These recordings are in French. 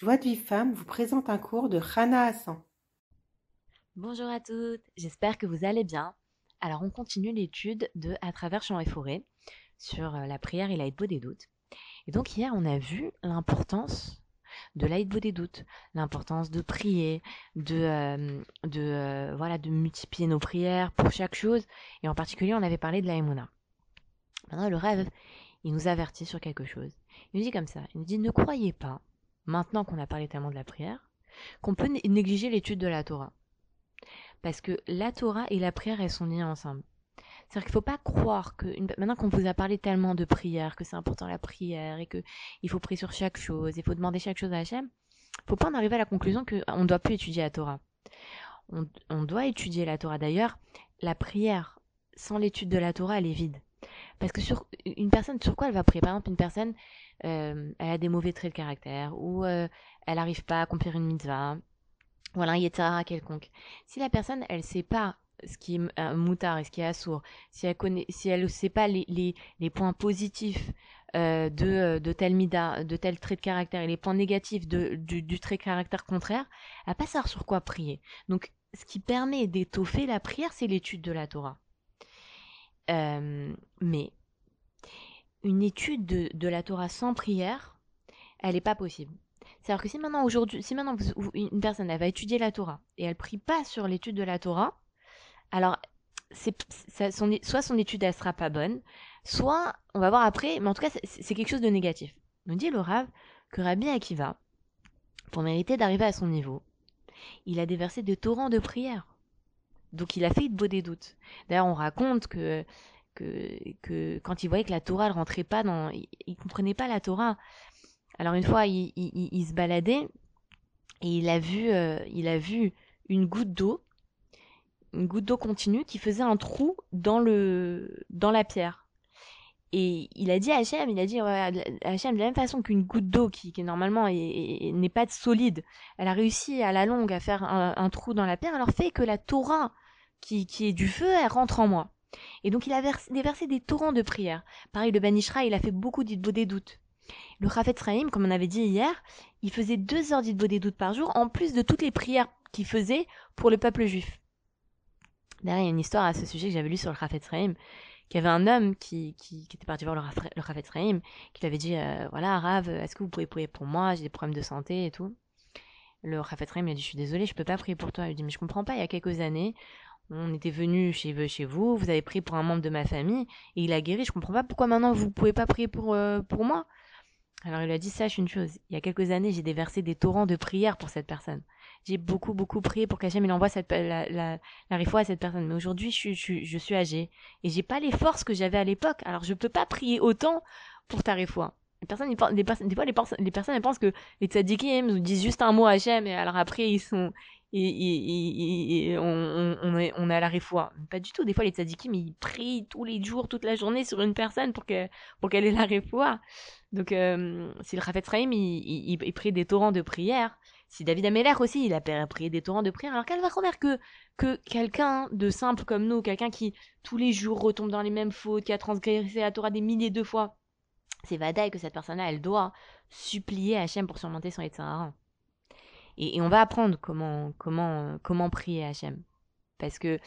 Joie de vie femme vous présente un cours de Rana Hassan. Bonjour à toutes, j'espère que vous allez bien. Alors on continue l'étude de À travers champs et forêts sur euh, la prière et l'aïdbo des doutes. Et donc hier on a vu l'importance de l'aïdbo des doutes, l'importance de prier, de, euh, de, euh, voilà, de multiplier nos prières pour chaque chose. Et en particulier on avait parlé de la Maintenant le rêve, il nous avertit sur quelque chose. Il nous dit comme ça, il nous dit ne croyez pas maintenant qu'on a parlé tellement de la prière, qu'on peut négliger l'étude de la Torah. Parce que la Torah et la prière, elles sont liées ensemble. C'est-à-dire qu'il ne faut pas croire que, maintenant qu'on vous a parlé tellement de prière, que c'est important la prière, et qu'il faut prier sur chaque chose, il faut demander chaque chose à Hachem, il ne faut pas en arriver à la conclusion qu'on ne doit plus étudier la Torah. On, on doit étudier la Torah. D'ailleurs, la prière, sans l'étude de la Torah, elle est vide. Parce que sur une personne, sur quoi elle va prier? Par exemple, une personne, euh, elle a des mauvais traits de caractère, ou euh, elle n'arrive pas à accomplir une mitzvah, ou elle quelconque. Si la personne, elle sait pas ce qui est un moutard et ce qui est assourd, si elle ne sait pas les, points positifs euh, de, de tel mida, de tel trait de caractère et les points négatifs de, du, trait de caractère contraire, elle va pas savoir sur quoi prier. Donc, ce qui permet d'étoffer la prière, c'est l'étude de la Torah. Euh, mais une étude de, la Torah sans prière, elle n'est pas possible. C'est-à-dire que si maintenant si maintenant une personne va étudier la Torah et elle prie pas sur l'étude de la Torah, alors c'est soit son étude elle sera pas bonne, soit on va voir après, mais en tout cas c'est quelque chose de négatif. Nous dit le Rav que Rabbi Akiva, pour mériter d'arriver à son niveau, il a déversé de torrents de prières. Donc il a fait de beau des doutes. D'ailleurs on raconte que que, quand il voyait que la Torah ne rentrait pas dans. Il, ne comprenait pas la Torah. Alors une fois, il, se baladait et il a vu, euh, il a vu une goutte d'eau, une goutte d'eau continue qui faisait un trou dans, la pierre. Et il a dit à Hachem, il a dit à Hachem, de la même façon qu'une goutte d'eau qui, qui normalement n'est pas solide, elle a réussi à la longue à faire un, trou dans la pierre, alors fait que la Torah qui, qui est du feu, elle rentre en moi. Et donc il a déversé des torrents de prières. Pareil, le Banishra, il a fait beaucoup d'idbo des doutes. Le Rafet Sraim, comme on avait dit hier, il faisait deux heures d'idbo des doutes par jour, en plus de toutes les prières qu'il faisait pour le peuple juif. D'ailleurs, il y a une histoire à ce sujet que j'avais lu sur le Rafet Sraim, qu'il y avait un homme qui, était parti voir le, Rafet Sraim, qui lui avait dit, euh, voilà, Rav, est-ce que vous pouvez prier pour moi, j'ai des problèmes de santé et tout. Le Rafet Sraim lui a dit, je suis désolé, je peux pas prier pour toi. Il lui dit, mais je comprends pas, il y a quelques années, on était venu chez, chez vous, vous avez prié pour un membre de ma famille, et il a guéri, je comprends pas pourquoi maintenant vous pouvez pas prier pour, euh, pour moi. Alors il a dit, sache une chose, il y a quelques années, j'ai déversé des torrents de prières pour cette personne. J'ai beaucoup, beaucoup prié pour qu'Hachem il envoie cette, la, la, la à cette personne. Mais aujourd'hui, je, je, je suis âgée, et j'ai pas les forces que j'avais à l'époque, alors je peux pas prier autant pour ta réfoie. Les personnes, des, fois, les, les personnes, elles pensent que les tzadikim nous disent juste un mot à Hachem, et alors après, ils sont, et, on, on, est, on est à la réfoua. Pas du tout. Des fois, les tzadikim, ils prient tous les jours, toute la journée sur une personne pour qu'elle pour qu'elle ait la réfoua. Donc, euh, si le Rafet Sraim, il, il, prie des torrents de prière, si David Ameller aussi, il a prié des torrents de prière, alors qu'elle va remarquer que, que quelqu'un de simple comme nous, quelqu'un qui tous les jours retombe dans les mêmes fautes, qui a transgressé la Torah des milliers de fois, c'est Vadaï que cette personne-là, elle doit supplier Hachem pour surmonter son état et, on va apprendre comment, comment, comment prier Hachem. Parce que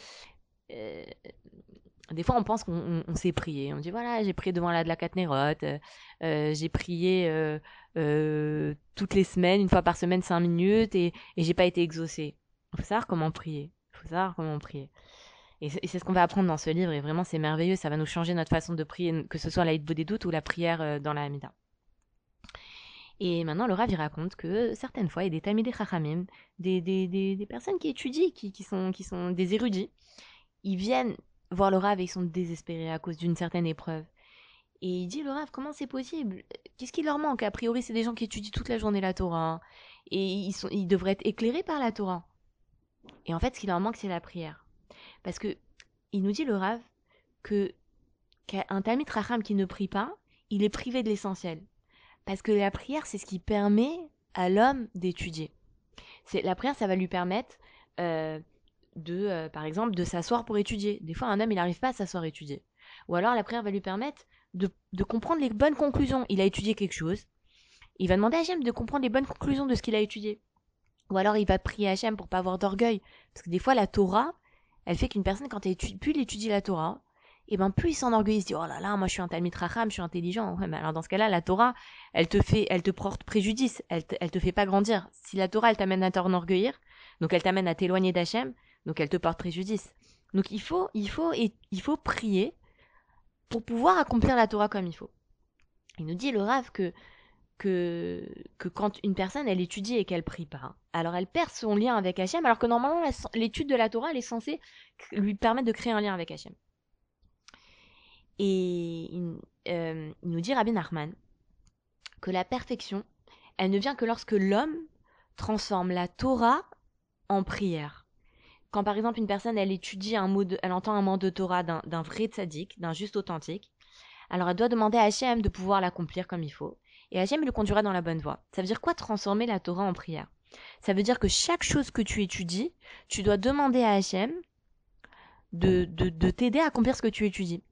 euh, des fois, on pense qu'on sait prier. On dit voilà, j'ai prié devant la de la Katnerot, euh, j'ai prié euh, toutes les semaines, une fois par semaine, cinq minutes, et, et j'ai pas été exaucé. Il faut savoir comment prier. Il faut savoir comment prier. Et c'est ce qu'on va apprendre dans ce livre, et vraiment c'est merveilleux, ça va nous changer notre façon de prier, que ce soit la des doutes ou la prière dans la Hamida. Et maintenant, Rav, il raconte que certaines fois, il y a des Tamidé Chachamim, des, des, des, des, personnes qui étudient, qui, qui, sont, qui sont des érudits, ils viennent voir et ils sont désespérés à cause d'une certaine épreuve. Et il dit, Rav, comment c'est possible? Qu'est-ce qui leur manque? A priori, c'est des gens qui étudient toute la journée la Torah. Et ils, sont, ils devraient être éclairés par la Torah. Et en fait, ce qui leur manque, c'est la prière. Parce que il nous dit, le Rav, que qu'un Tamid Racham qui ne prie pas, il est privé de l'essentiel. Parce que la prière, c'est ce qui permet à l'homme d'étudier. C'est la prière, ça va lui permettre euh, de, euh, par exemple, de s'asseoir pour étudier. Des fois, un homme, il n'arrive pas à s'asseoir étudier. Ou alors, la prière va lui permettre de, comprendre les bonnes conclusions. Il a étudié quelque chose, Il va demander à Hachem de comprendre les bonnes conclusions de ce qu'il a étudié. Ou alors il va prier Hachem pour pas avoir d'orgueil. Parce que des fois, la Torah, elle fait qu'une personne, quand elle étudie, plus elle étudie la Torah, et ben plus il s'enorgueille, il se dit oh là là, moi je suis un Racham, je suis intelligent. Ouais, mais alors dans ce cas-là, la Torah, elle te fait, elle te porte préjudice, elle te, elle te fait pas grandir. Si la Torah, elle t'amène à t'enorgueillir, donc elle t'amène à t'éloigner d'Hachem, donc elle te porte préjudice. Donc il faut, il faut, et, il faut prier pour pouvoir accomplir la Torah comme il faut. Il nous dit le Rav que que, que quand une personne elle étudie et qu'elle prie pas, alors elle perd son lien avec Hachem, alors que normalement l'étude de la Torah elle est censée lui permettre de créer un lien avec Hachem. Et euh, il nous dit Rabbi Nachman que la perfection, elle ne vient que lorsque l'homme transforme la Torah en prière. Quand par exemple une personne elle étudie un mot, elle entend un mot de Torah d'un vrai tzaddik, d'un juste authentique, alors elle doit demander à Hachem de pouvoir l'accomplir comme il faut. Et Hachem le conduira dans la bonne voie. Ça veut dire quoi transformer la Torah en prière? Ça veut dire que chaque chose que tu étudies, tu dois demander à Hachem de, de, de t'aider à accomplir ce que tu étudies.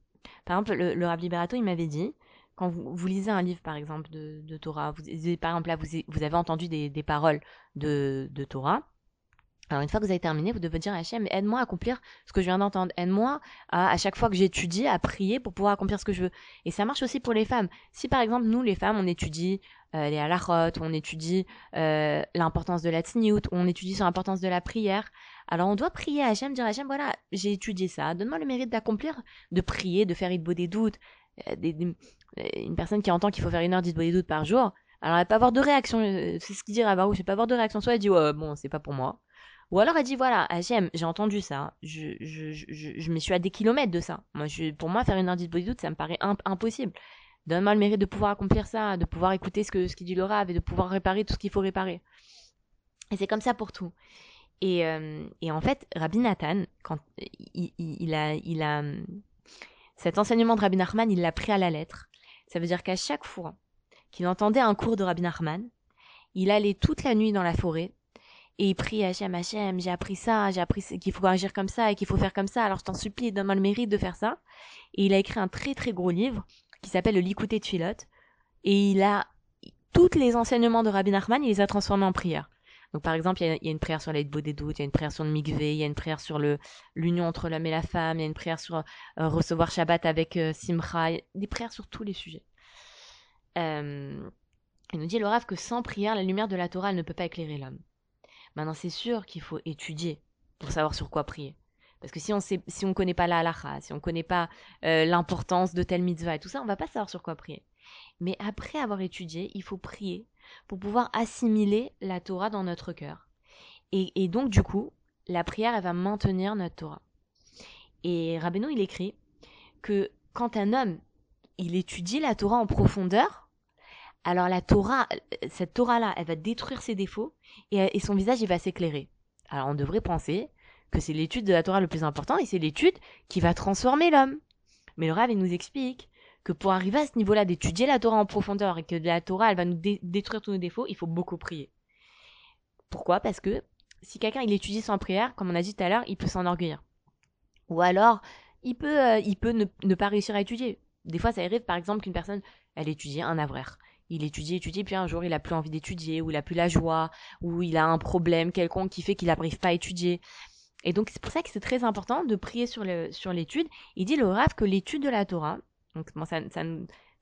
Par exemple, le, le Rabbi Berato, il m'avait dit, quand vous, lisez un livre, par exemple, de, Torah, vous, par exemple, là, vous, vous avez entendu des, des paroles de, de Torah, alors une fois que vous avez terminé, vous devez dire à Hachem, aide-moi à accomplir ce que je viens d'entendre. Aide-moi à, chaque fois que j'étudie, à prier pour pouvoir accomplir ce que je veux. Et ça marche aussi pour les femmes. Si par exemple, nous, les femmes, on étudie euh, les halachot, on étudie euh, l'importance de la tzniut, on étudie sur l'importance de la prière, alors on doit prier à Hachem, dire à Hachem, voilà, j'ai étudié ça, donne-moi le mérite d'accomplir, de prier, de faire doutes. Euh, des, des, une personne qui entend qu'il faut faire une heure d'Idbo des doutes par jour, alors elle va pas avoir de réaction, c'est ce qu'il dit Ravarou, c'est pas avoir de réaction. Soit elle dit, ouais, bon, c'est pas pour moi. Ou alors elle dit voilà, Hachem, j'ai entendu ça, je, je, je, je, me suis à des kilomètres de ça. Pour moi, faire une heure de doute, ça me paraît imp impossible. Donne-moi le mérite de pouvoir accomplir ça, de pouvoir écouter ce que ce qui dit le et de pouvoir réparer tout ce qu'il faut réparer. Et c'est comme ça pour tout. Et, euh, et en fait, Rabbi Nathan, quand il, a, il a cet enseignement de Rabbi Nachman, il l'a pris à la lettre. Ça veut dire qu'à chaque fois qu'il entendait un cours de Rabbi Nachman, il allait toute la nuit dans la forêt et il prie Hachem, Hachem, j'ai appris ça, j'ai appris qu'il faut agir comme ça et qu'il faut faire comme ça, alors je t'en supplie, donne-moi le mérite de faire ça. Et il a écrit un très très gros livre qui s'appelle Le Likouté de Philote. Et il a tous les enseignements de Rabbi Nachman, il les a transformés en prières. Donc par exemple, il y a, une prière sur l'aide des doutes, il y a une prière sur le mikvé, il y a une prière sur l'union entre l'homme et la femme, il y a une prière sur euh, recevoir Shabbat avec euh, des prières sur tous les sujets. Euh, il nous dit le que sans prière, la lumière de la Torah ne peut pas éclairer l'homme. Maintenant, c'est sûr qu'il faut étudier pour savoir sur quoi prier. Parce que si on sait, si on connaît pas la halacha, si on connaît pas euh, l'importance de telle mitzvah et tout ça, on va pas savoir sur quoi prier. Mais après avoir étudié, il faut prier pour pouvoir assimiler la Torah dans notre cœur. Et, et donc, du coup, la prière, elle va maintenir notre Torah. Et Rabbeinu, il écrit que quand un homme, il étudie la Torah en profondeur, alors la Torah, cette Torah-là, elle va détruire ses défauts et, et son visage, il va s'éclairer. Alors on devrait penser que c'est l'étude de la Torah le plus important et c'est l'étude qui va transformer l'homme. Mais le Rav, il nous explique que pour arriver à ce niveau-là d'étudier la Torah en profondeur et que la Torah, elle va nous dé détruire tous nos défauts, il faut beaucoup prier. Pourquoi? Parce que si quelqu'un il étudie sans prière, comme on a dit tout à l'heure, il peut s'enorgueillir. Ou alors, il peut, euh, il peut ne, ne, pas réussir à étudier. Des fois, ça arrive, par exemple, qu'une personne, elle étudie un avraire il étudie, étudie, puis un jour il a plus envie d'étudier, ou il a plus la joie, ou il a un problème quelconque qui fait qu'il n'arrive pas à étudier. Et donc c'est pour ça que c'est très important de prier sur l'étude. Il dit le Rav que l'étude de la Torah, donc bon, ça, ça,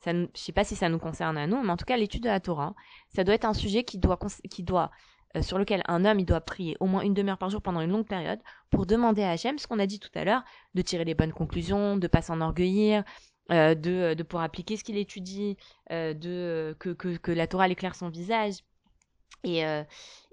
ça, je sais pas si ça nous concerne à nous, mais en tout cas l'étude de la Torah, ça doit être un sujet qui doit qui doit euh, sur lequel un homme il doit prier au moins une demi-heure par jour pendant une longue période pour demander à Hachem ce qu'on a dit tout à l'heure, de tirer les bonnes conclusions, de pas s'enorgueillir, euh, de, de pouvoir appliquer ce qu'il étudie, euh, de que, que, que la Torah éclaire son visage. Et, euh,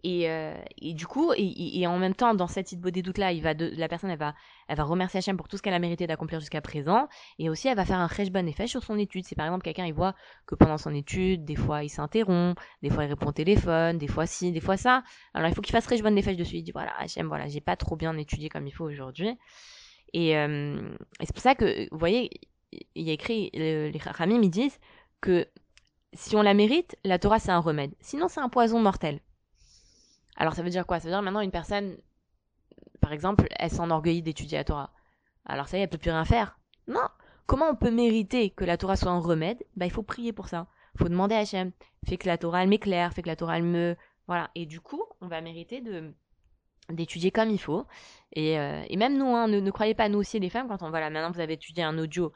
et, euh, et, du coup, et, et, en même temps, dans cette idée des doutes là, il va de, la personne, elle va, elle va remercier Hachem pour tout ce qu'elle a mérité d'accomplir jusqu'à présent, et aussi elle va faire un très bon effet sur son étude. C'est par exemple quelqu'un, il voit que pendant son étude, des fois il s'interrompt, des fois il répond au téléphone, des fois ci, des fois ça. Alors il faut qu'il fasse très bon effet dessus. Il dit voilà, Hachem, voilà, j'ai pas trop bien étudié comme il faut aujourd'hui. Et, euh, et c'est pour ça que, vous voyez, il y a écrit, les Ramim, ils disent que si on la mérite, la Torah c'est un remède. Sinon c'est un poison mortel. Alors ça veut dire quoi? Ça veut dire maintenant une personne, par exemple, elle s'enorgueillit d'étudier la Torah. Alors ça y est, elle peut plus rien faire. Non. Comment on peut mériter que la Torah soit un remède? Bah il faut prier pour ça. faut demander à Hachem. Fait que la Torah, elle m'éclaire, fait que la Torah, elle me... Voilà. Et du coup, on va mériter de d'étudier comme il faut. Et, euh, même nous, hein, ne, croyez pas, nous aussi, les femmes, quand on voilà, maintenant vous avez étudié un audio,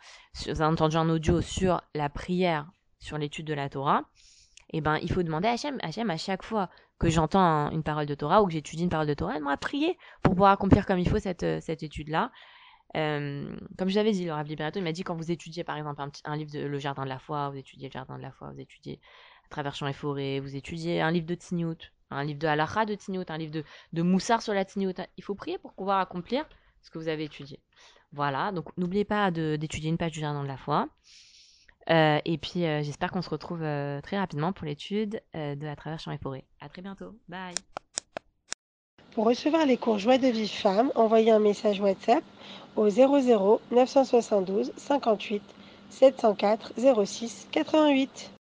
vous avez entendu un audio sur la prière, sur l'étude de la Torah, et eh ben il faut demander à Hachem, à chaque fois que j'entends une parole de Torah ou que j'étudie une parole de Torah, moi prier pour pouvoir accomplir comme il faut cette, euh, étude-là. Euh, comme je l'avais dit, le Rav Liberato, il m'a dit quand vous étudiez par exemple un, livre de Le Jardin de la Foi, vous étudiez Le Jardin de la Foi, vous étudiez à travers champs et forêts, vous étudiez un livre de Tzniut, un livre de Halacha de Tzniut, un livre de, de Moussar sur la Tzniut. Il faut prier pour pouvoir accomplir ce que vous avez étudié. Voilà, donc n'oubliez pas d'étudier une page du Jardin de la Foi. Euh, et puis euh, j'espère qu'on se retrouve euh, très rapidement pour l'étude de À travers champs et forêts. À très bientôt. Bye. Pour recevoir les cours Joie de Vive Femme, envoyez un message WhatsApp au 00 972 58 704 06 88.